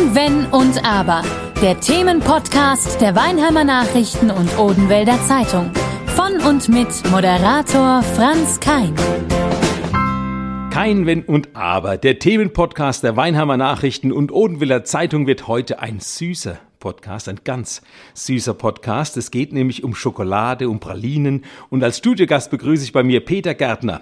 Kein Wenn und Aber. Der Themenpodcast der Weinheimer Nachrichten und Odenwälder Zeitung. Von und mit Moderator Franz Kein. Kein Wenn und Aber. Der Themenpodcast der Weinheimer Nachrichten und Odenwälder Zeitung wird heute ein süßer Podcast, ein ganz süßer Podcast. Es geht nämlich um Schokolade, um Pralinen und als Studiogast begrüße ich bei mir Peter Gärtner.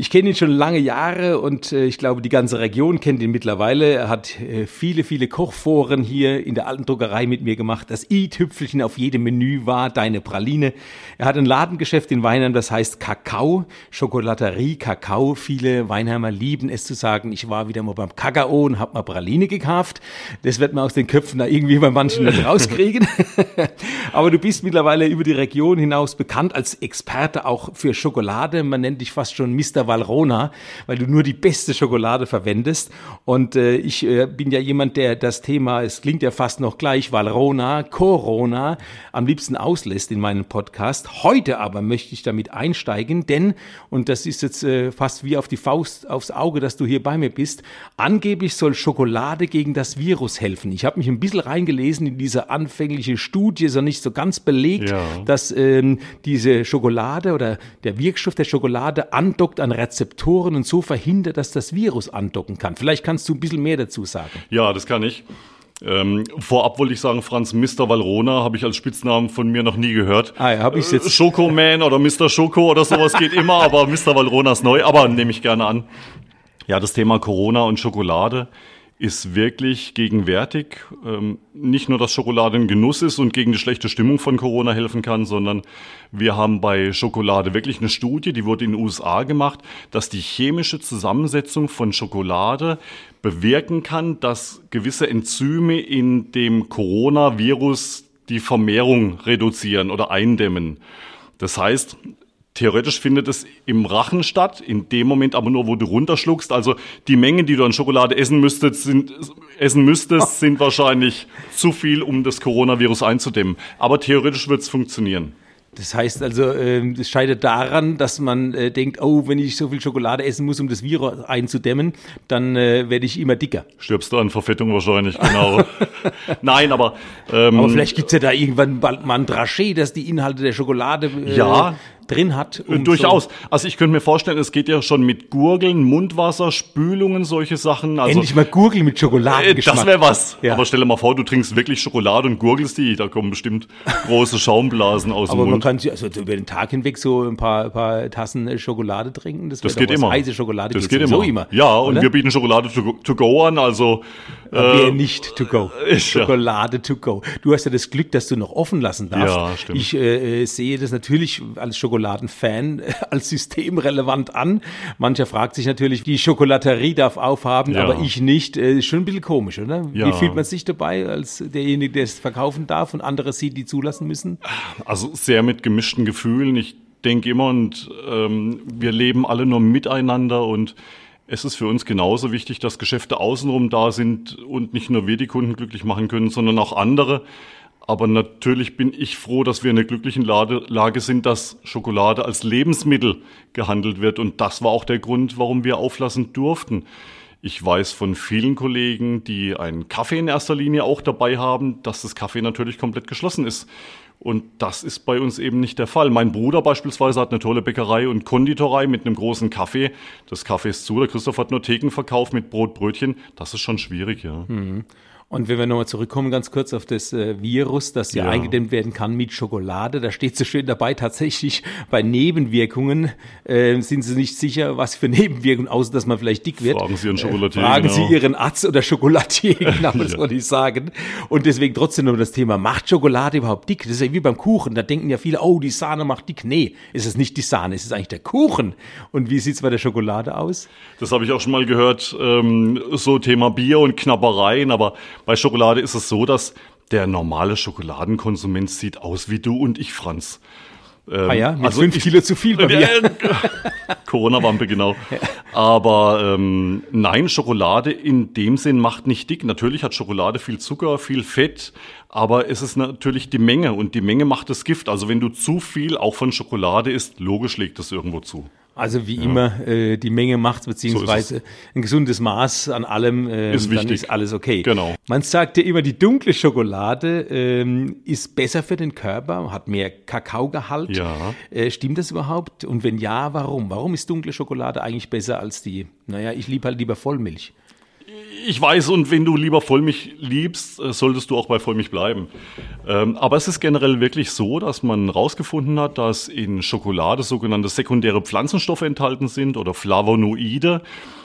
Ich kenne ihn schon lange Jahre und äh, ich glaube, die ganze Region kennt ihn mittlerweile. Er hat äh, viele, viele Kochforen hier in der alten Druckerei mit mir gemacht. Das i-Tüpfelchen auf jedem Menü war deine Praline. Er hat ein Ladengeschäft in Weinheim, das heißt Kakao, Schokolaterie, Kakao. Viele Weinheimer lieben es zu sagen, ich war wieder mal beim Kakao und habe mal Praline gekauft. Das wird man aus den Köpfen da irgendwie bei manchen nicht rauskriegen. Aber du bist mittlerweile über die Region hinaus bekannt als Experte auch für Schokolade. Man nennt dich fast schon Mr. Valrona, weil du nur die beste Schokolade verwendest. Und äh, ich äh, bin ja jemand, der das Thema, es klingt ja fast noch gleich, Valrona, Corona, am liebsten auslässt in meinem Podcast. Heute aber möchte ich damit einsteigen, denn, und das ist jetzt äh, fast wie auf die Faust aufs Auge, dass du hier bei mir bist, angeblich soll Schokolade gegen das Virus helfen. Ich habe mich ein bisschen reingelesen in diese anfängliche Studie, ist noch nicht so ganz belegt, ja. dass ähm, diese Schokolade oder der Wirkstoff der Schokolade andockt an Rezeptoren und so verhindert, dass das Virus andocken kann. Vielleicht kannst du ein bisschen mehr dazu sagen. Ja, das kann ich. Ähm, vorab wollte ich sagen, Franz, Mr. Valrona habe ich als Spitznamen von mir noch nie gehört. Ah, ja, habe ich jetzt. Äh, Schokoman oder Mr. Schoko oder sowas geht immer, aber Mr. Valrona ist neu, aber nehme ich gerne an. Ja, das Thema Corona und Schokolade ist wirklich gegenwärtig. Ähm, nicht nur, dass Schokolade ein Genuss ist und gegen die schlechte Stimmung von Corona helfen kann, sondern wir haben bei Schokolade wirklich eine Studie, die wurde in den USA gemacht, dass die chemische Zusammensetzung von Schokolade bewirken kann, dass gewisse Enzyme in dem Coronavirus die Vermehrung reduzieren oder eindämmen. Das heißt, Theoretisch findet es im Rachen statt, in dem Moment aber nur, wo du runterschluckst. Also die Mengen, die du an Schokolade essen müsstest, sind, essen müsstest, sind wahrscheinlich zu viel, um das Coronavirus einzudämmen. Aber theoretisch wird es funktionieren. Das heißt also, es scheitert daran, dass man äh, denkt, oh, wenn ich so viel Schokolade essen muss, um das Virus einzudämmen, dann äh, werde ich immer dicker. Stirbst du an Verfettung wahrscheinlich, genau. Nein, aber... Ähm, aber vielleicht gibt's ja da irgendwann bald mal ein Drachet, dass die Inhalte der Schokolade... Äh, ja, drin hat. Um Durchaus. So also ich könnte mir vorstellen, es geht ja schon mit Gurgeln, Mundwasser, Spülungen, solche Sachen. Also, Endlich mal Gurgeln mit Schokoladengeschmack. Das wäre was. Ja. Aber stell dir mal vor, du trinkst wirklich Schokolade und gurgelst die. Da kommen bestimmt große Schaumblasen aus Aber dem Mund. Aber man kann also über den Tag hinweg so ein paar, ein paar Tassen Schokolade trinken. Das, das geht immer. Heiße Schokolade das geht immer. immer. Ja, und oder? wir bieten Schokolade to, to go an. Also äh, nicht to go. Schokolade to go. Du hast ja das Glück, dass du noch offen lassen darfst. Ja, stimmt. Ich äh, sehe das natürlich als Schokoladenfan als systemrelevant an. Mancher fragt sich natürlich, die Schokolaterie darf aufhaben, ja. aber ich nicht. Äh, ist schon ein bisschen komisch, oder? Ja. Wie fühlt man sich dabei als derjenige, der es verkaufen darf und andere sie, die zulassen müssen? Also sehr mit gemischten Gefühlen. Ich denke immer und ähm, wir leben alle nur miteinander und es ist für uns genauso wichtig, dass Geschäfte außenrum da sind und nicht nur wir die Kunden glücklich machen können, sondern auch andere. Aber natürlich bin ich froh, dass wir in der glücklichen Lage sind, dass Schokolade als Lebensmittel gehandelt wird. Und das war auch der Grund, warum wir auflassen durften. Ich weiß von vielen Kollegen, die einen Kaffee in erster Linie auch dabei haben, dass das Kaffee natürlich komplett geschlossen ist. Und das ist bei uns eben nicht der Fall. Mein Bruder beispielsweise hat eine tolle Bäckerei und Konditorei mit einem großen Kaffee. Das Kaffee ist zu. Der Christoph hat nur Thekenverkauf mit Brot, Brötchen. Das ist schon schwierig, ja. Mhm. Und wenn wir nochmal zurückkommen, ganz kurz auf das äh, Virus, das ja, ja, eingedämmt werden kann mit Schokolade, da steht so schön dabei, tatsächlich bei Nebenwirkungen äh, sind Sie nicht sicher, was für Nebenwirkungen, außer dass man vielleicht dick wird. Fragen Sie Ihren Schokoladier. Äh, fragen genau. Sie Ihren Arzt oder Schokoladier, genau, das ja. wollte ich sagen. Und deswegen trotzdem noch das Thema, macht Schokolade überhaupt dick? Das ist ja wie beim Kuchen, da denken ja viele, oh, die Sahne macht dick. Nee, ist es nicht die Sahne, es ist eigentlich der Kuchen. Und wie sieht's bei der Schokolade aus? Das habe ich auch schon mal gehört, ähm, so Thema Bier und Knabbereien, aber bei Schokolade ist es so, dass der normale Schokoladenkonsument sieht aus wie du und ich, Franz. Ähm, ah ja, mit also fünf Kilo zu viel bei mir. Corona-Wampe, genau. Aber ähm, nein, Schokolade in dem Sinn macht nicht dick. Natürlich hat Schokolade viel Zucker, viel Fett, aber es ist natürlich die Menge und die Menge macht das Gift. Also wenn du zu viel auch von Schokolade isst, logisch legt das irgendwo zu. Also wie immer, äh, die Menge macht beziehungsweise ein gesundes Maß an allem, äh, Ist dann wichtig. ist alles okay. Genau. Man sagt ja immer, die dunkle Schokolade ähm, ist besser für den Körper, hat mehr Kakaogehalt. Ja. Äh, stimmt das überhaupt? Und wenn ja, warum? Warum ist dunkle Schokolade eigentlich besser als die? Naja, ich liebe halt lieber Vollmilch. Ich weiß, und wenn du lieber Vollmilch liebst, äh, solltest du auch bei Vollmilch bleiben. Ähm, aber es ist generell wirklich so, dass man herausgefunden hat, dass in Schokolade sogenannte sekundäre Pflanzenstoffe enthalten sind oder Flavonoide.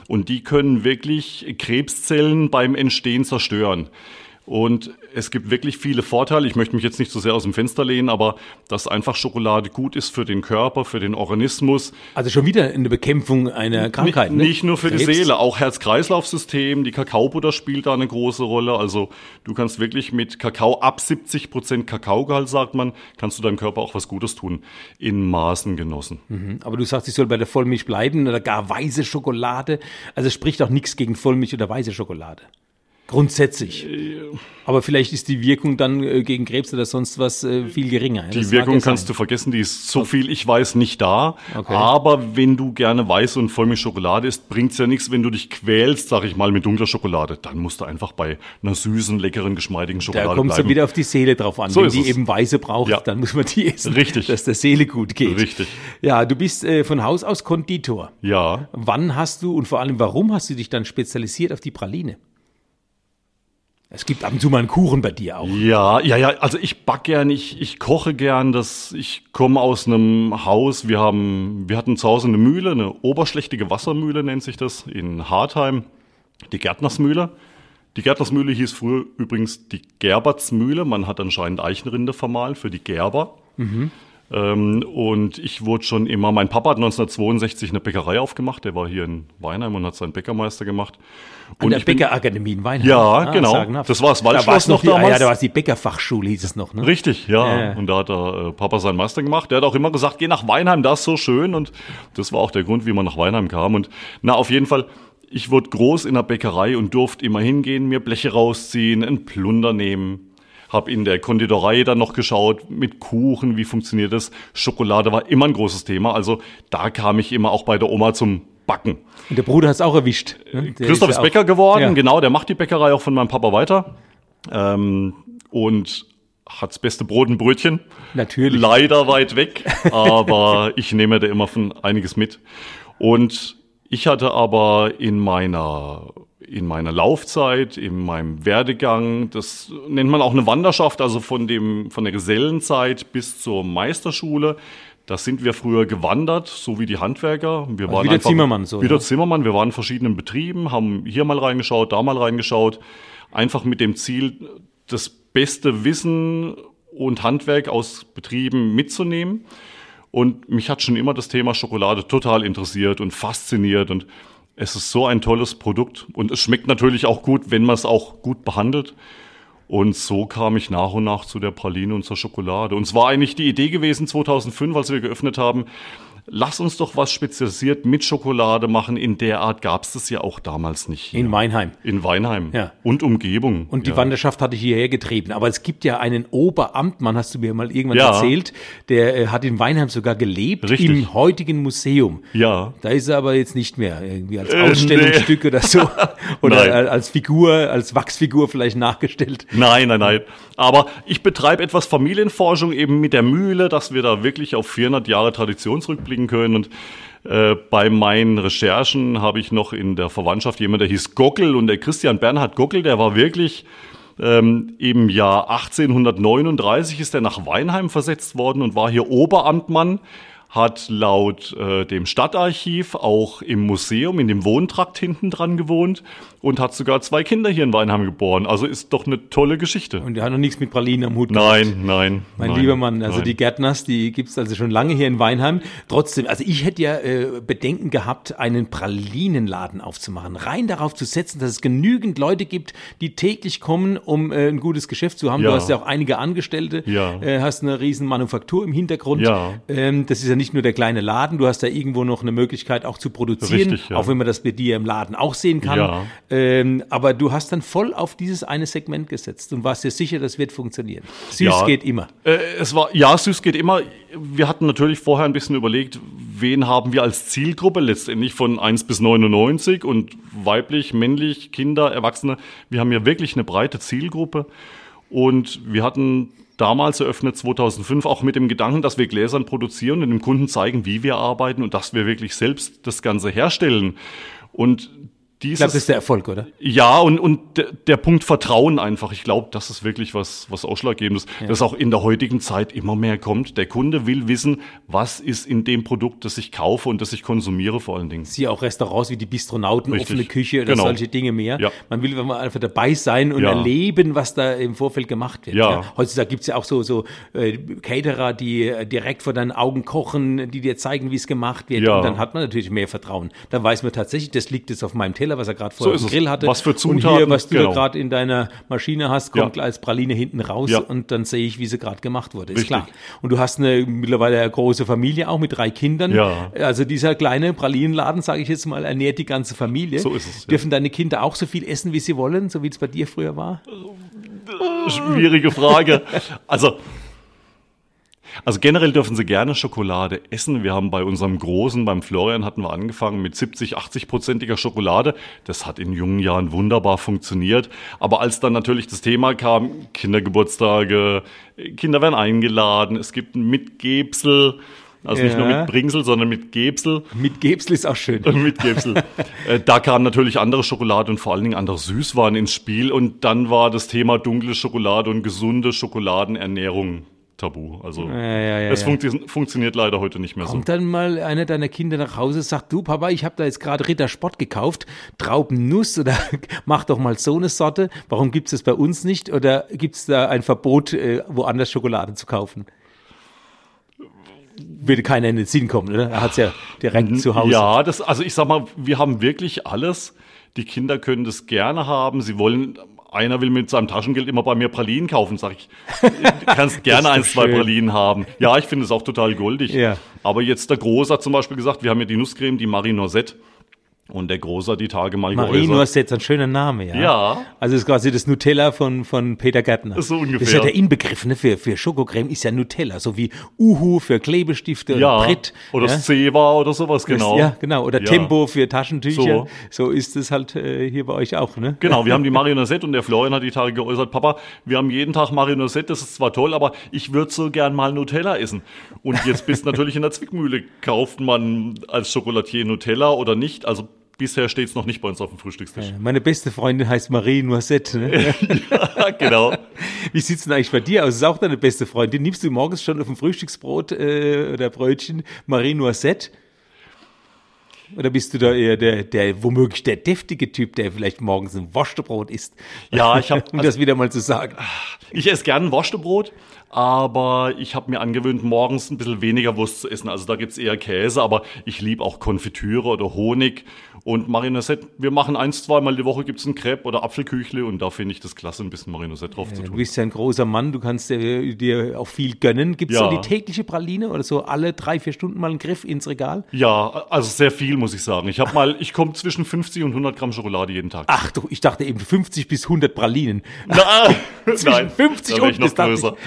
Und die können wirklich Krebszellen beim Entstehen zerstören. Und es gibt wirklich viele Vorteile. Ich möchte mich jetzt nicht so sehr aus dem Fenster lehnen, aber dass einfach Schokolade gut ist für den Körper, für den Organismus. Also schon wieder eine Bekämpfung einer Krankheit. Nicht, ne? nicht nur für die Krebs. Seele, auch Herz-Kreislauf-System, die Kakaobutter spielt da eine große Rolle. Also du kannst wirklich mit Kakao ab 70 Prozent Kakaogehalt, sagt man, kannst du deinem Körper auch was Gutes tun. In Maßen genossen. Mhm. Aber du sagst, ich soll bei der Vollmilch bleiben oder gar weiße Schokolade. Also es spricht auch nichts gegen Vollmilch oder weiße Schokolade. Grundsätzlich. Aber vielleicht ist die Wirkung dann äh, gegen Krebs oder sonst was äh, viel geringer. Die Wirkung kannst du vergessen, die ist so viel, ich weiß, nicht da. Okay. Aber wenn du gerne weiße und Vollmilchschokolade isst, bringt's ja nichts, wenn du dich quälst, sag ich mal, mit dunkler Schokolade. Dann musst du einfach bei einer süßen, leckeren, geschmeidigen Schokolade Da bleiben. dann wieder auf die Seele drauf an. So Wenn die es. eben weiße braucht, Ja. dann muss man die essen. Richtig. Dass der Seele gut geht. Richtig. Ja, du bist äh, von Haus aus Konditor. Ja. Wann hast du und vor allem warum hast du dich dann spezialisiert auf die Praline? Es gibt ab und zu mal einen Kuchen bei dir auch. Ja, ja, ja, also ich back gern, ich, ich koche gern, das, ich komme aus einem Haus, wir haben, wir hatten zu Hause eine Mühle, eine oberschlächtige Wassermühle nennt sich das, in Hartheim, die Gärtnersmühle. Die Gärtnersmühle hieß früher übrigens die Gerbertsmühle, man hat anscheinend Eichenrinde vermahlen für die Gerber. Ähm, und ich wurde schon immer, mein Papa hat 1962 eine Bäckerei aufgemacht, der war hier in Weinheim und hat seinen Bäckermeister gemacht. An Und der Bäckerakademie in Weinheim. Ja, genau. sagenhaft. Das war das Da war's Waldschloss noch die, ah, Ja, damals. da war es die Bäckerfachschule, hieß es noch. Ne? Richtig, ja. Ja, ja. Und da hat der äh, Papa seinen Meister gemacht. Der hat auch immer gesagt, geh nach Weinheim, das ist so schön. Und das war auch der Grund, wie man nach Weinheim kam. Und na, auf jeden Fall, ich wurde groß in der Bäckerei und durfte immer hingehen, mir Bleche rausziehen, einen Plunder nehmen. Hab in der Konditorei dann noch geschaut mit Kuchen, wie funktioniert das. Schokolade war immer ein großes Thema. Also da kam ich immer auch bei der Oma zum Backen. Und der Bruder hat es auch erwischt. ne? Christoph ist auch- Bäcker geworden, Ja. genau, der macht die Bäckerei auch von meinem Papa weiter. Ähm, und hat's beste Brot und Brötchen. Natürlich. Leider weit weg, aber ich nehme da immer von einiges mit. Und ich hatte aber in meiner in meiner Laufzeit, in meinem Werdegang, das nennt man auch eine Wanderschaft, also von dem von der Gesellenzeit bis zur Meisterschule. Da sind wir früher gewandert, so wie die Handwerker. Wir waren wie der einfach, Zimmermann so, Wie der. Zimmermann. Wir waren in verschiedenen Betrieben, haben hier mal reingeschaut, da mal reingeschaut. Einfach mit dem Ziel, das beste Wissen und Handwerk aus Betrieben mitzunehmen. Und mich hat schon immer das Thema Schokolade total interessiert und fasziniert. Und es ist so ein tolles Produkt. Und es schmeckt natürlich auch gut, wenn man es auch gut behandelt. Und so kam ich nach und nach zu der Praline und zur Schokolade. Und es war eigentlich die Idee gewesen 2005, als wir geöffnet haben, lass uns doch was spezialisiert mit Schokolade machen. In der Art gab es das ja auch damals nicht. Hier. In Weinheim. In Weinheim Ja. und Umgebung. Und die ja. Wanderschaft hatte ich hierher getrieben. Aber es gibt ja einen Oberamtmann, hast du mir mal irgendwann Ja. erzählt, der äh, hat in Weinheim sogar gelebt, Richtig. im heutigen Museum. Ja. Da ist er aber jetzt nicht mehr, irgendwie als Äh, Ausstellungsstück oder so. Oder Nein. al- als Figur, als Wachsfigur vielleicht nachgestellt. Nein, nein, nein. Aber ich betreibe etwas Familienforschung eben mit der Mühle, dass wir da wirklich auf 400 Jahre Tradition zurückblicken können. Und äh, bei meinen Recherchen habe ich noch in der Verwandtschaft jemand, der hieß Gockel und der Christian Bernhard Gockel, der war wirklich ähm, im Jahr 1839 ist er nach Weinheim versetzt worden und war hier Oberamtmann hat laut äh, dem Stadtarchiv auch im Museum, in dem Wohntrakt hinten dran gewohnt und hat sogar zwei Kinder hier in Weinheim geboren. Also ist doch eine tolle Geschichte. Und der hat noch nichts mit Pralinen am Hut gehabt. Nein, nein. Mein nein, lieber Mann, also nein. die Gärtners, die gibt's also schon lange hier in Weinheim. Trotzdem, also ich hätte ja äh, Bedenken gehabt, einen Pralinenladen aufzumachen. Rein darauf zu setzen, dass es genügend Leute gibt, die täglich kommen, um äh, ein gutes Geschäft zu haben. Ja. Du hast ja auch einige Angestellte, Ja. äh, hast eine riesen Manufaktur im Hintergrund. Ja. Ähm, das ist ja nicht nicht nur der kleine Laden, du hast da irgendwo noch eine Möglichkeit auch zu produzieren, Richtig, ja. auch wenn man das bei dir im Laden auch sehen kann. Ja. Ähm, aber du hast dann voll auf dieses eine Segment gesetzt und warst dir sicher, das wird funktionieren. Süß Ja. geht immer. Äh, es war, ja, süß geht immer. Wir hatten natürlich vorher ein bisschen überlegt, wen haben wir als Zielgruppe letztendlich von 1 bis 99 und weiblich, männlich, Kinder, Erwachsene. Wir haben ja wirklich eine breite Zielgruppe und wir hatten damals eröffnet 2005 auch mit dem Gedanken, dass wir Gläsern produzieren und dem Kunden zeigen, wie wir arbeiten und dass wir wirklich selbst das Ganze herstellen. Und Ich glaube, das dieses ist der Erfolg, oder? ja, und, und der, der Punkt Vertrauen einfach. Ich glaube, das ist wirklich was, was ausschlaggebendes, das auch in der heutigen Zeit immer mehr kommt. Der Kunde will wissen, was ist in dem Produkt, das ich kaufe und das ich konsumiere vor allen Dingen. Siehe auch Restaurants wie die Bistronauten, Richtig. offene Küche oder Genau. solche Dinge mehr. Ja. Man will einfach dabei sein und Ja. erleben, was da im Vorfeld gemacht wird. Ja. Heutzutage gibt's ja auch so, so äh, Caterer, die äh, direkt vor deinen Augen kochen, die dir zeigen, wie es gemacht wird. Ja. Und dann hat man natürlich mehr Vertrauen. Dann weiß man tatsächlich, das liegt jetzt auf meinem Teller, was er gerade So vorher es. Grill hatte. Was für Und Zutaten, hier, was du genau. gerade in deiner Maschine hast, kommt Ja. als Praline hinten raus Ja. und dann sehe ich, wie sie gerade gemacht wurde. Ist Richtig. klar. Und du hast eine mittlerweile eine große Familie auch mit drei Kindern. Ja. Also dieser kleine Pralinenladen, sage ich jetzt mal, ernährt die ganze Familie. So ist es. Dürfen deine Kinder auch so viel essen, wie sie wollen, so wie es bei dir früher war? Schwierige Frage. Also, also generell dürfen sie gerne Schokolade essen. Wir haben bei unserem Großen, beim Florian, hatten wir angefangen mit 70, 80-prozentiger Schokolade. Das hat in jungen Jahren wunderbar funktioniert. Aber als dann natürlich das Thema kam, Kindergeburtstage, Kinder werden eingeladen, es gibt ein Mitgebsel, also nicht nur Ja. mit Bringsel, sondern mit Gebsel. Mit Gebsel ist auch schön. mit Gebsel. Äh, da kam natürlich andere Schokolade und vor allen Dingen andere Süßwaren ins Spiel. Und dann war das Thema dunkle Schokolade und gesunde Schokoladenernährung tabu. Also ja, ja, es ja. funktio- funktioniert leider heute nicht mehr so. Kommt dann mal einer deiner Kinder nach Hause, sagt, du Papa, ich habe da jetzt gerade Ritter Sport gekauft, Traubennuss oder mach doch mal so eine Sorte. Warum gibt's das bei uns nicht? Oder gibt's da ein Verbot, äh, woanders Schokolade zu kaufen? Würde keiner in den Sinn kommen, oder? Er hat's ja direkt zu Hause. Ja, das, also ich sag mal, wir haben wirklich alles. Die Kinder können das gerne haben. Sie wollen, einer will mit seinem Taschengeld immer bei mir Pralinen kaufen, sag ich. Du kannst gerne ein, zwei schön. Pralinen haben. Ja, ich finde es auch total goldig. Ja. Aber jetzt der Große hat zum Beispiel gesagt, wir haben ja die Nusscreme, die Marie Noisette. Und der Große hat die Tage mal Marie geäußert. Noisette, ein schöner Name, ja. Ja. Also ist quasi das Nutella von, von Peter Gärtner. So ungefähr. Das ist ja der Inbegriff ne, für, für Schokocreme, ist ja Nutella, so wie Uhu für Klebestifte ja, oder Brit. oder ja. Seva oder sowas, genau. Ja, genau. Oder Ja. Tempo für Taschentücher. So, So. ist es halt äh, hier bei euch auch, ne? Genau, wir haben die Marionette und der Florian hat die Tage geäußert, Papa, wir haben jeden Tag Marionette, das ist zwar toll, aber ich würde so gern mal Nutella essen. Und jetzt bist natürlich in der Zwickmühle, kauft man als Schokolatier Nutella oder nicht? Also bisher steht es noch nicht bei uns auf dem Frühstückstisch. Meine beste Freundin heißt Marie Noisette. Ne? genau. Wie sieht's denn eigentlich bei dir aus? Ist auch deine beste Freundin? Nimmst du morgens schon auf dem Frühstücksbrot äh, oder Brötchen Marie Noisette? Oder bist du da eher der, der womöglich der deftige Typ, der vielleicht morgens ein Wurstebrot isst? Ja, ich hab- um das wieder mal zu sagen. Ich esse gern ein Wurstebrot, aber ich habe mir angewöhnt, morgens ein bisschen weniger Wurst zu essen. Also da gibt's eher Käse, aber ich liebe auch Konfitüre oder Honig. Und Marionette, wir machen eins, zweimal die Woche gibt's ein Crepe oder Apfelküchle und da finde ich das klasse, ein bisschen Marionette drauf zu Du tun. bist ja ein großer Mann, du kannst dir, dir auch viel gönnen. Gibt's Ja. so die tägliche Praline oder so alle drei, vier Stunden mal einen Griff ins Regal? Ja, also sehr viel, muss ich sagen. Ich habe mal, ich komme zwischen 50 und 100 Gramm Schokolade jeden Tag. Ach du, ich dachte eben 50 bis 100 Pralinen. Na, Zwischen 50 da wär ich und noch größer.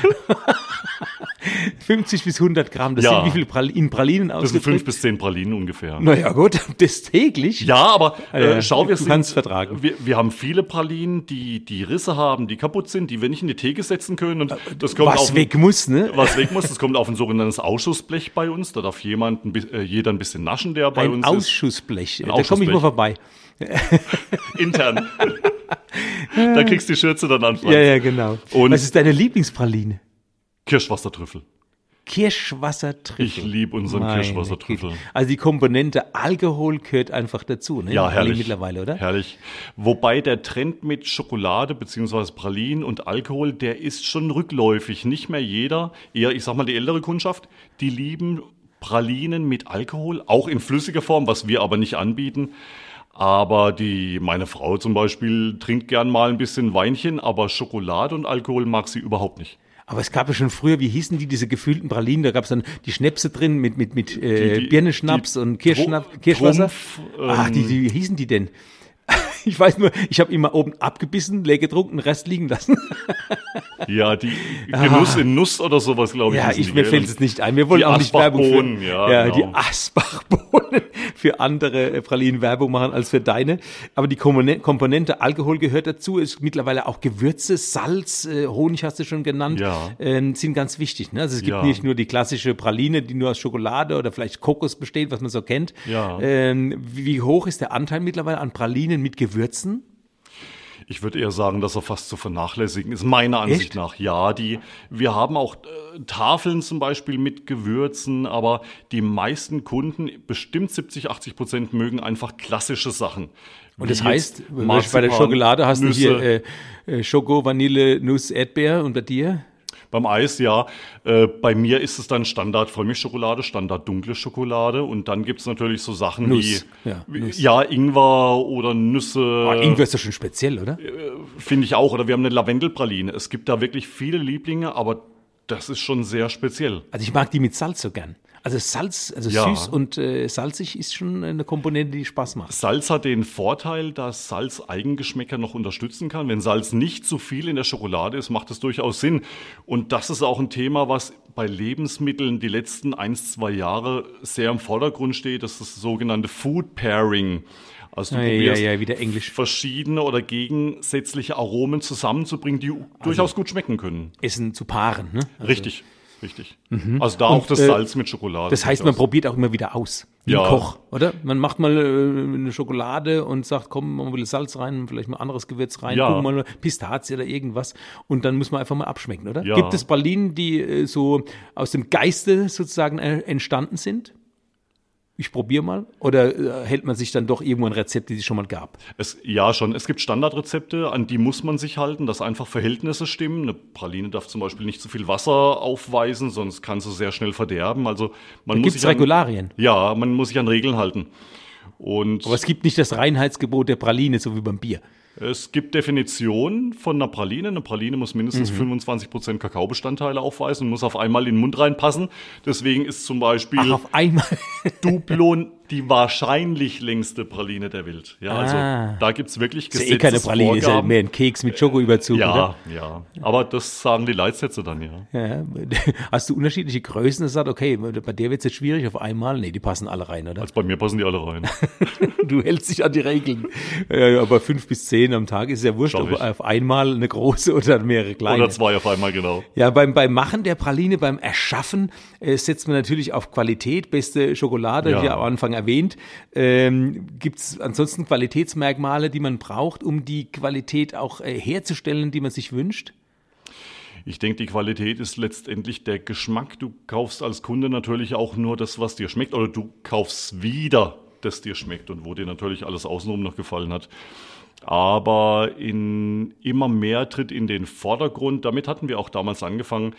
50 bis 100 Gramm, das Ja. sind wie viele Pralinen, in Pralinen Das sind fünf ausgedrückt? bis zehn Pralinen ungefähr. Naja gut, das täglich. Ja, aber äh, schau, wir sind, kannst vertragen. Wir, wir haben viele Pralinen, die die Risse haben, die kaputt sind, die wir nicht in die Theke setzen können. Und das kommt Äh, Was auf, weg muss, ne? was weg muss. Das kommt auf ein sogenanntes Ausschussblech bei uns. Da darf jemand, ein, äh, jeder ein bisschen naschen, der bei Ein uns ist. Ausschussblech. da komme ich Ausschussblech. mal vorbei. Intern. da kriegst du die Schürze dann an. Franz. Ja, ja, genau. Und- Was ist deine Lieblingspraline? Kirschwassertrüffel. Kirschwassertrüffel. Ich liebe unseren Meine Kirschwassertrüffel. Güte. Also die Komponente Alkohol gehört einfach dazu, ne? Ja, herrlich. Mittlerweile, oder? Herrlich. Wobei der Trend mit Schokolade beziehungsweise Pralinen und Alkohol, der ist schon rückläufig. Nicht mehr jeder, eher, ich sag mal, die ältere Kundschaft, die lieben Pralinen mit Alkohol, auch in flüssiger Form, was wir aber nicht anbieten. Aber die, meine Frau zum Beispiel trinkt gern mal ein bisschen Weinchen, aber Schokolade und Alkohol mag sie überhaupt nicht. Aber es gab ja schon früher, wie hießen die, diese gefühlten Pralinen? Da gab es dann die Schnäpse drin mit, mit, mit äh, Die- die- Birnenschnaps die und Kirschschnaps, Kirschwasser. Trumpf, Ach, die, ähm, die, wie hießen die denn? Ich weiß nur, ich habe immer oben abgebissen, leer getrunken, den Rest liegen lassen. Ja, die Genuss in Nuss oder sowas, glaube ich. Ja, ich, die, mir fällt es nicht ein. Wir wollen Die auch nicht Werbung für, ja, die genau. Asbachbohnen für andere äh, Pralinen Werbung machen als für deine. Aber die Komponente, Alkohol gehört dazu. Es mittlerweile auch Gewürze, Salz, äh, Honig hast du schon genannt, Ja. ähm, sind ganz wichtig. Ne? Also es gibt Ja. nicht nur die klassische Praline, die nur aus Schokolade oder vielleicht Kokos besteht, was man so kennt. Ja. Ähm, wie hoch ist der Anteil mittlerweile an Pralinen mit Gewürzen? Ich würde eher sagen, dass er fast zu vernachlässigen ist, meiner Ansicht Echt? nach. Ja, die, wir haben auch äh, Tafeln zum Beispiel mit Gewürzen, aber die meisten Kunden, bestimmt 70, 80 Prozent, mögen einfach klassische Sachen. Und das heißt, jetzt bei der Marzipan, Schokolade hast Nüsse. du hier äh, äh, Schoko, Vanille, Nuss, Erdbeer und bei dir? Beim Eis, ja. Äh, bei mir ist es dann Standard Vollmilchschokolade, Standard dunkle Schokolade und dann gibt's natürlich so Sachen Nuss, wie, ja, Nuss. ja, Ingwer oder Nüsse. Oh, Ingwer ist doch schon speziell, oder? Finde ich auch. Oder wir haben eine Lavendelpraline. Es gibt da wirklich viele Lieblinge, aber das ist schon sehr speziell. Also ich mag die mit Salz so gern. Also Salz, also Ja. süß und äh, salzig ist schon eine Komponente, die Spaß macht. Salz hat den Vorteil, dass Salz Eigengeschmäcker noch unterstützen kann. Wenn Salz nicht zu viel in der Schokolade ist, macht es durchaus Sinn. Und das ist auch ein Thema, was bei Lebensmitteln die letzten ein, zwei Jahre sehr im Vordergrund steht. Das ist das sogenannte Food Pairing. Also du Ja, ja, probierst ja, wieder Englisch. verschiedene oder gegensätzliche Aromen zusammenzubringen, die durchaus gut schmecken können. Essen zu paaren. Ne? Richtig, richtig. Also da auch das äh, Salz mit Schokolade. Das heißt, man durchaus. probiert auch immer wieder aus. Wie Ja. Koch, oder? Man macht mal äh, eine Schokolade und sagt, komm, mal ein bisschen Salz rein, vielleicht mal anderes Gewürz rein, Ja. mal Pistazie oder irgendwas. Und dann muss man einfach mal abschmecken, oder? Ja. Gibt es Pralinen, die äh, so aus dem Geiste sozusagen äh, entstanden sind? Ich probiere mal. Oder äh, hält man sich dann doch irgendwo ein Rezept, die es schon mal gab? Es, ja, schon. Es gibt Standardrezepte, an die muss man sich halten, dass einfach Verhältnisse stimmen. Eine Praline darf zum Beispiel nicht zu viel Wasser aufweisen, sonst kann sie sehr schnell verderben. Also man muss Gibt sich an, Regularien? Ja, man muss sich an Regeln halten. Und Aber es gibt nicht das Reinheitsgebot der Praline, so wie beim Bier. Es gibt Definitionen von einer Praline. Eine Praline muss mindestens Mhm. 25% Kakaobestandteile aufweisen und muss auf einmal in den Mund reinpassen. Deswegen ist zum Beispiel Ach, auf einmal. Duplo die wahrscheinlich längste Praline der Welt. Ja, also Ah. da gibt's wirklich ist ja eh keine Praline, ist ja mehr ein Keks mit Schokoüberzug, Ja, oder? ja. Aber das sagen die Leitsätze dann, ja. Ja, hast du unterschiedliche Größen, das sagt, okay, bei der wird es jetzt schwierig auf einmal? Nee, die passen alle rein, oder? Also bei mir passen die alle rein. Du hältst dich an die Regeln. Äh, aber fünf bis zehn am Tag ist ja wurscht, ob ich. auf einmal eine große oder mehrere kleine. Oder zwei auf einmal, genau. Ja, beim, beim Machen der Praline, beim Erschaffen äh, setzt man natürlich auf Qualität, beste Schokolade, Ja. wie am Anfang erwähnt. Ähm, Gibt es ansonsten Qualitätsmerkmale, die man braucht, um die Qualität auch äh, herzustellen, die man sich wünscht? Ich denke, die Qualität ist letztendlich der Geschmack. Du kaufst als Kunde natürlich auch nur das, was dir schmeckt, oder du kaufst wieder, das dir schmeckt und wo dir natürlich alles außenrum noch gefallen hat. Aber in immer mehr tritt in den Vordergrund, damit hatten wir auch damals angefangen,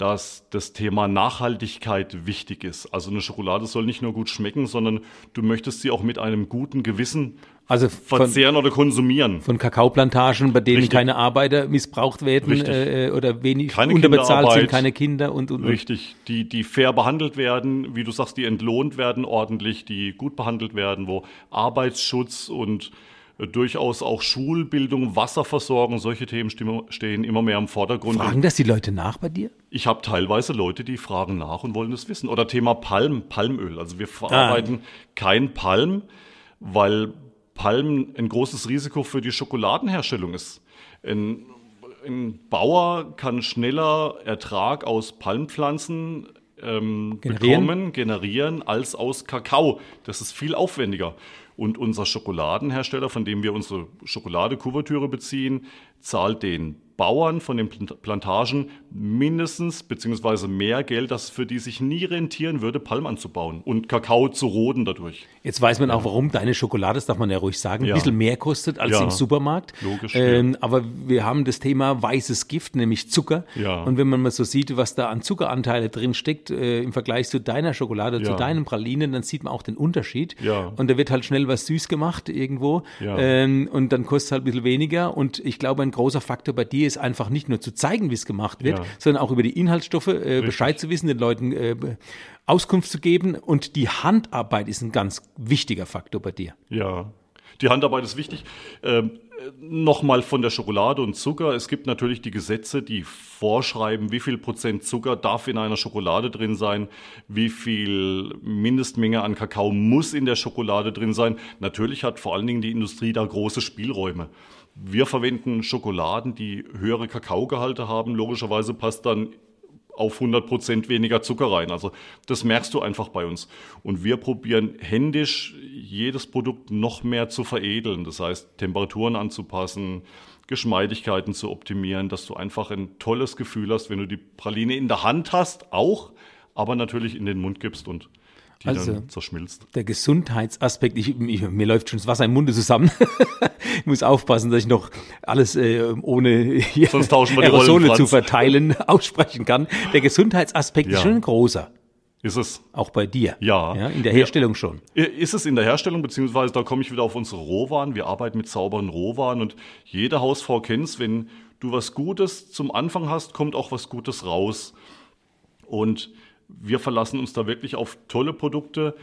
dass das Thema Nachhaltigkeit wichtig ist. Also eine Schokolade soll nicht nur gut schmecken, sondern du möchtest sie auch mit einem guten Gewissen Also von, verzehren oder konsumieren. von Kakaoplantagen, bei denen Richtig. keine Arbeiter missbraucht werden Richtig. äh, oder wenig Keine unterbezahlt sind, keine Kinder und, und, und. Richtig, die, die fair behandelt werden, wie du sagst, die entlohnt werden ordentlich, die gut behandelt werden, wo Arbeitsschutz und äh, durchaus auch Schulbildung, Wasserversorgung, solche Themen stehen immer mehr im Vordergrund. Fragen das die Leute nach bei dir? Ich habe teilweise Leute, die fragen nach und wollen das wissen. Oder Thema Palm, Palmöl. Also wir verarbeiten kein Palm, weil Palm ein großes Risiko für die Schokoladenherstellung ist. Ein, ein Bauer kann schneller Ertrag aus Palmpflanzen ähm, Generieren? bekommen, generieren, als aus Kakao. Das ist viel aufwendiger. Und unser Schokoladenhersteller, von dem wir unsere Schokolade-Kuvertüre beziehen, zahlt den Bauern von den Plant- Plantagen mindestens beziehungsweise mehr Geld, das für die sich nie rentieren würde, Palm anzubauen und Kakao zu roden dadurch. Jetzt weiß man auch, warum deine Schokolade, das darf man ja ruhig sagen, Ja. ein bisschen mehr kostet als Ja. im Supermarkt. Logisch, Ähm, Aber wir haben das Thema weißes Gift, nämlich Zucker. Ja. Und wenn man mal so sieht, was da an Zuckeranteile drin steckt, äh, im Vergleich zu deiner Schokolade, zu deinen Pralinen, dann sieht man auch den Unterschied. Ja. Und da wird halt schnell was süß gemacht irgendwo. Ja. Ähm, und dann kostet es halt ein bisschen weniger. Und ich glaube, ein großer Faktor bei dir ist ist einfach nicht nur zu zeigen, wie es gemacht wird, Ja. sondern auch über die Inhaltsstoffe äh, Bescheid zu wissen, den Leuten äh, Auskunft zu geben. Und die Handarbeit ist ein ganz wichtiger Faktor bei dir. Ja, die Handarbeit ist wichtig. Ähm, Nochmal von der Schokolade und Zucker. Es gibt natürlich die Gesetze, die vorschreiben, wie viel Prozent Zucker darf in einer Schokolade drin sein, wie viel Mindestmenge an Kakao muss in der Schokolade drin sein. Natürlich hat vor allen Dingen die Industrie da große Spielräume. Wir verwenden Schokoladen, die höhere Kakaogehalte haben. Logischerweise passt dann auf 100% weniger Zucker rein. Also das merkst du einfach bei uns. Und wir probieren händisch jedes Produkt noch mehr zu veredeln. Das heißt, Temperaturen anzupassen, Geschmeidigkeiten zu optimieren, dass du einfach ein tolles Gefühl hast, wenn du die Praline in der Hand hast, auch, aber natürlich in den Mund gibst und die Also- dann zerschmilzt. Der Gesundheitsaspekt, ich, ich, mir läuft schon das Wasser im Munde zusammen. ich muss aufpassen, dass ich noch alles äh, ohne hier Sonst tauschen wir die Rollen, Aerosole Franz. zu verteilen aussprechen kann. Der Gesundheitsaspekt ist Ja. schon ein großer, Ist es? auch bei dir. Ja. in der Ja. Herstellung schon. Ist es in der Herstellung, beziehungsweise da komme ich wieder auf unsere Rohwaren. Wir arbeiten mit sauberen Rohwaren und jede Hausfrau kennt's, wenn du was Gutes zum Anfang hast, kommt auch was Gutes raus. Und wir verlassen uns da wirklich auf tolle Produkte,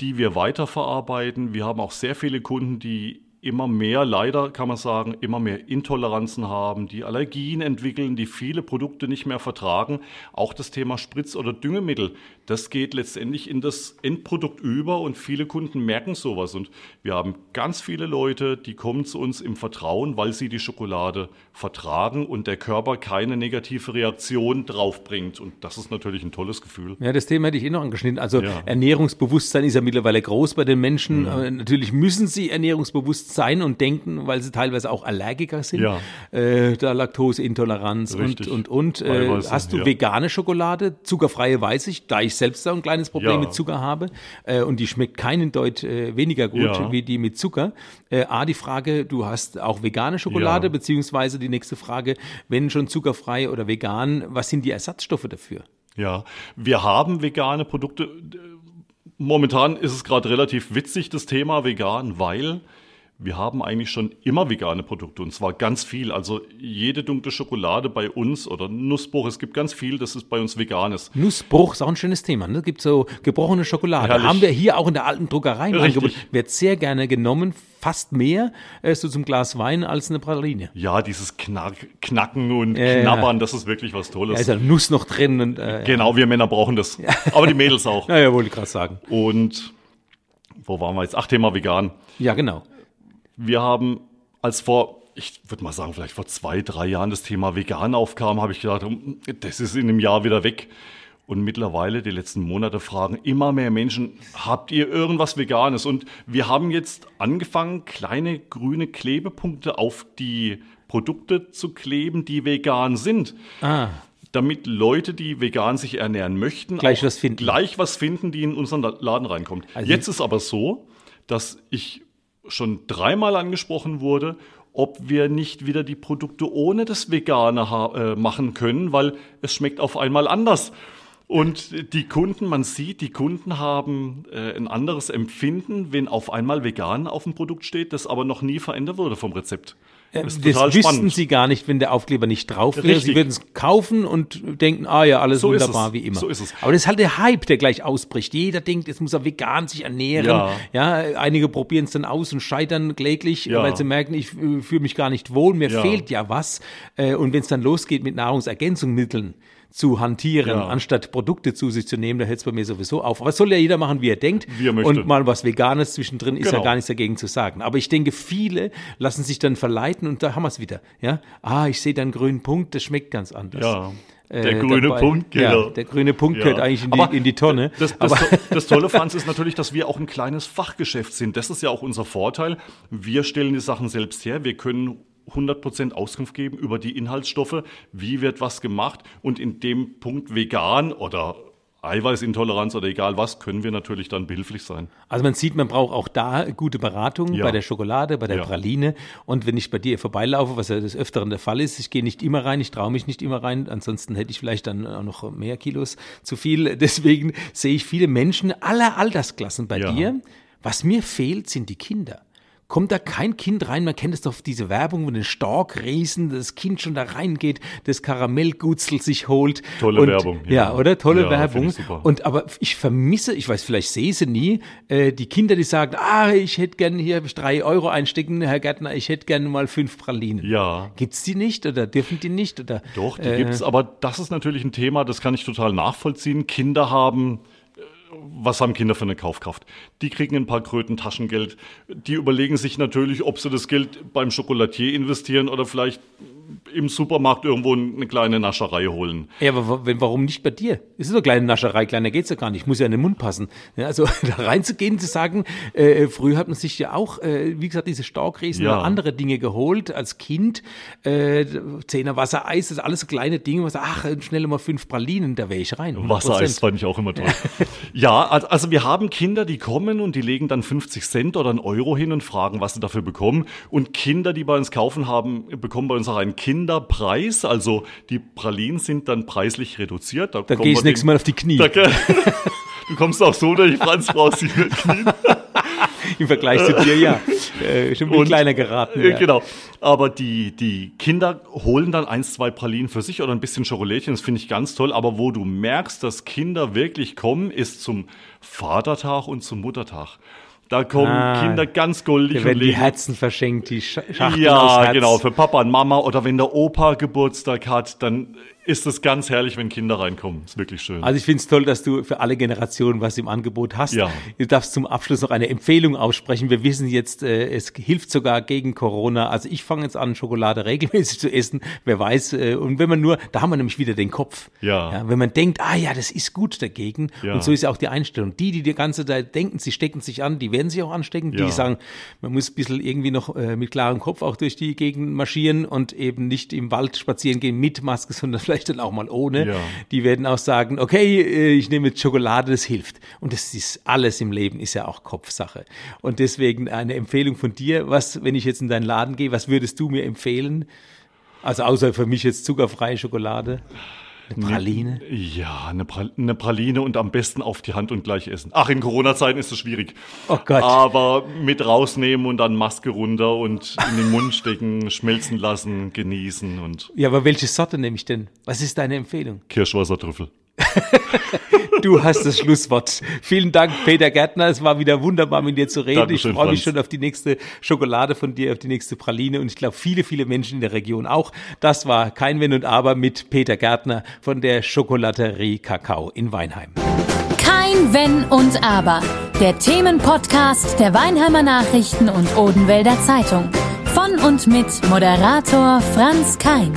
die wir weiterverarbeiten. Wir haben auch sehr viele Kunden, die immer mehr, leider kann man sagen, immer mehr Intoleranzen haben, die Allergien entwickeln, die viele Produkte nicht mehr vertragen. Auch das Thema Spritz- oder Düngemittel, das geht letztendlich in das Endprodukt über und viele Kunden merken sowas. Und wir haben ganz viele Leute, die kommen zu uns im Vertrauen, weil sie die Schokolade vertragen und der Körper keine negative Reaktion draufbringt. Und das ist natürlich ein tolles Gefühl. Ja, das Thema hätte ich eh noch angeschnitten. Also Ja. Ernährungsbewusstsein ist ja mittlerweile groß bei den Menschen. Äh, Natürlich müssen sie ernährungsbewusst sein und denken, weil sie teilweise auch Allergiker sind. Ja. Äh, da Laktoseintoleranz und, und, und. Äh, hast du ja. vegane Schokolade? Zuckerfreie weiß ich, da ich selbst da ein kleines Problem Ja. mit Zucker habe. Äh, und die schmeckt keinen Deut äh, weniger gut wie die mit Zucker. Äh, A, die Frage, du hast auch vegane Schokolade, beziehungsweise die nächste Frage, wenn schon zuckerfrei oder vegan, was sind die Ersatzstoffe dafür? Ja, wir haben vegane Produkte. Momentan ist es gerade relativ witzig, das Thema vegan, weil wir haben eigentlich schon immer vegane Produkte und zwar ganz viel. Also jede dunkle Schokolade bei uns oder Nussbruch, es gibt ganz viel, das ist bei uns veganes. Nussbruch ist auch ein schönes Thema. Ne? Gibt so gebrochene Schokolade. Herrlich. Haben wir hier auch in der alten Druckerei im Richtig. Angebot. Wird sehr gerne genommen, fast mehr äh, so zum Glas Wein als eine Praline. Ja, dieses Knack, Knacken und Ja, ja. Knabbern, das ist wirklich was Da Tolles. ist ja Nuss noch drin. Und, äh, Genau, wir Männer brauchen das. Aber die Mädels auch. ja, ja, wollte ich gerade sagen. Und wo waren wir jetzt? Ach, Thema vegan. Ja, genau. Wir haben als vor, ich würde mal sagen, vielleicht vor zwei, drei Jahren das Thema vegan aufkam, habe ich gedacht, hm, das ist in einem Jahr wieder weg. Und mittlerweile, die letzten Monate, fragen immer mehr Menschen, habt ihr irgendwas Veganes? Und wir haben jetzt angefangen, kleine grüne Klebepunkte auf die Produkte zu kleben, die vegan sind. Ah, Damit Leute, die vegan sich ernähren möchten, Gleich was finden. gleich was finden, die in unseren Laden reinkommt. Also- Jetzt ist aber so, dass ich schon dreimal angesprochen wurde, ob wir nicht wieder die Produkte ohne das Vegane äh, machen können, weil es schmeckt auf einmal anders. Und die Kunden, man sieht, die Kunden haben äh, ein anderes Empfinden, wenn auf einmal vegan auf dem Produkt steht, das aber noch nie verändert wurde vom Rezept. Das das wüssten spannend. sie gar nicht, wenn der Aufkleber nicht drauf wäre. Sie würden es kaufen und denken, ah ja, alles So wunderbar wie immer. So ist es. Aber das ist halt der Hype, der gleich ausbricht. Jeder denkt, jetzt muss er vegan sich ernähren. Ja, Ja. einige probieren es dann aus und scheitern kläglich, Ja. weil sie merken, ich äh, fühle mich gar nicht wohl, mir Ja. fehlt ja was. Äh, Und wenn es dann losgeht mit Nahrungsergänzungsmitteln, zu hantieren, Ja. anstatt Produkte zu sich zu nehmen, da hört es bei mir sowieso auf. Aber es soll ja jeder machen, wie er denkt. Wie er möchte. Und mal was Veganes zwischendrin ist ja Genau. gar nichts dagegen zu sagen. Aber ich denke, viele lassen sich dann verleiten und da haben wir es wieder. Ja? Ah, ich sehe da einen grünen Punkt, das schmeckt ganz anders. Ja, Äh, der grüne dabei- Punkt, genau. Ja, der grüne Punkt Ja. gehört eigentlich in die, Aber in die Tonne. Das, das, Aber das Tolle, Franz, ist natürlich, dass wir auch ein kleines Fachgeschäft sind. Das ist ja auch unser Vorteil. Wir stellen die Sachen selbst her. Wir können 100% Auskunft geben über die Inhaltsstoffe. Wie wird was gemacht? Und in dem Punkt vegan oder Eiweißintoleranz oder egal was, können wir natürlich dann behilflich sein. Also man sieht, man braucht auch da gute Beratung Ja. bei der Schokolade, bei der Ja. Praline. Und wenn ich bei dir vorbeilaufe, was ja des Öfteren der Fall ist, ich gehe nicht immer rein, ich traue mich nicht immer rein, ansonsten hätte ich vielleicht dann auch noch mehr Kilos zu viel. Deswegen sehe ich viele Menschen aller Altersklassen bei Ja. dir. Was mir fehlt, sind die Kinder. Kommt da kein Kind rein? Man kennt es doch diese Werbung, wo den Storkriesen das Kind schon da reingeht, das Karamellgutzel sich holt. Tolle und, Werbung. Ja, oder? Tolle Ja, Werbung. Und aber ich vermisse, ich weiß, vielleicht sehe sie nie, äh, die Kinder, die sagen, ah, ich hätte gern hier drei Euro einstecken, Herr Gärtner, ich hätte gerne mal fünf Pralinen. Ja. Gibt's die nicht oder dürfen die nicht? Oder, Doch, die äh, gibt's, aber das ist natürlich ein Thema, das kann ich total nachvollziehen. Kinder haben, was haben Kinder für eine Kaufkraft? Die kriegen ein paar Kröten Taschengeld. Die überlegen sich natürlich, ob sie das Geld beim Schokolatier investieren oder vielleicht im Supermarkt irgendwo eine kleine Nascherei holen. Ja, aber warum nicht bei dir? Es ist so eine kleine Nascherei, kleiner geht's ja gar nicht. Muss ja in den Mund passen. Ja, also da reinzugehen, zu sagen, äh, früher hat man sich ja auch, äh, wie gesagt, diese Storkriesen Ja. oder andere Dinge geholt als Kind. Äh, Zehner Wasser, Eis, das sind alles so kleine Dinge. Man sagt, ach, schnell mal fünf Pralinen, da wäre ich rein. 100%. Wassereis fand ich auch immer toll. ja, al- also wir haben Kinder, die kommen und die legen dann 50 Cent oder einen Euro hin und fragen, was sie dafür bekommen. Und Kinder, die bei uns kaufen haben, bekommen bei uns auch einen Kinderpreis. Also die Pralinen sind dann preislich reduziert. Da gehe ich wir nächstes Mal auf die Knie Da, du kommst auch so durch, Franz, brauchst dich nicht knien. im Vergleich zu dir, ja. Äh, schon ein kleiner geraten. Äh, Ja. Genau. Aber die, die Kinder holen dann eins, zwei Pralinen für sich oder ein bisschen Schokolädchen. Das finde ich ganz toll. Aber wo du merkst, dass Kinder wirklich kommen, ist zum Vatertag und zum Muttertag. Da kommen Ah, Kinder ganz goldig Da werden die Herzen verschenkt, die Sch Schachteln aus ja, genau, für Papa und Mama oder wenn der Opa Geburtstag hat, dann ist es ganz herrlich, wenn Kinder reinkommen. Ist wirklich schön. Also ich finde es toll, dass du für alle Generationen was im Angebot hast. Ja. Du darfst zum Abschluss noch eine Empfehlung aussprechen. Wir wissen jetzt, äh, es hilft sogar gegen Corona. Also ich fange jetzt an, Schokolade regelmäßig zu essen. Wer weiß. Äh, und wenn man nur, da haben wir nämlich wieder den Kopf. Ja. wenn man denkt, ah ja, das ist gut dagegen. Ja. Und so ist ja auch die Einstellung. Die, die die ganze Zeit denken, sie stecken sich an, die werden sich auch anstecken. Die, Ja. die sagen, man muss ein bisschen irgendwie noch äh, mit klarem Kopf auch durch die Gegend marschieren und eben nicht im Wald spazieren gehen mit Maske, sondern vielleicht dann auch mal ohne. Ja. Die werden auch sagen, okay, äh, ich nehme jetzt Schokolade, das hilft. Und das ist alles im Leben, ist ja auch Kopfsache. Und deswegen eine Empfehlung von dir, was, wenn ich jetzt in deinen Laden gehe, was würdest du mir empfehlen? Also außer für mich jetzt zuckerfreie Schokolade. Eine Praline. Ja, eine, Pral eine Praline und am besten auf die Hand und gleich essen. Ach, in Corona-Zeiten ist es schwierig. Oh Gott. Aber mit rausnehmen und dann Maske runter und in den Mund stecken, schmelzen lassen, genießen und Ja, aber welche Sorte nehme ich denn? Was ist deine Empfehlung? Kirschwassertrüffel. Du hast das Schlusswort. Vielen Dank, Peter Gärtner. Es war wieder wunderbar, mit dir zu reden. Dankeschön, ich freue mich Franz. schon auf die nächste Schokolade von dir, auf die nächste Praline und ich glaube, viele, viele Menschen in der Region auch. Das war kein Wenn und Aber mit Peter Gärtner von der Schokolaterie Kakao in Weinheim. Kein Wenn und Aber. Der Themenpodcast der Weinheimer Nachrichten und Odenwälder Zeitung. Von und mit Moderator Franz Kein.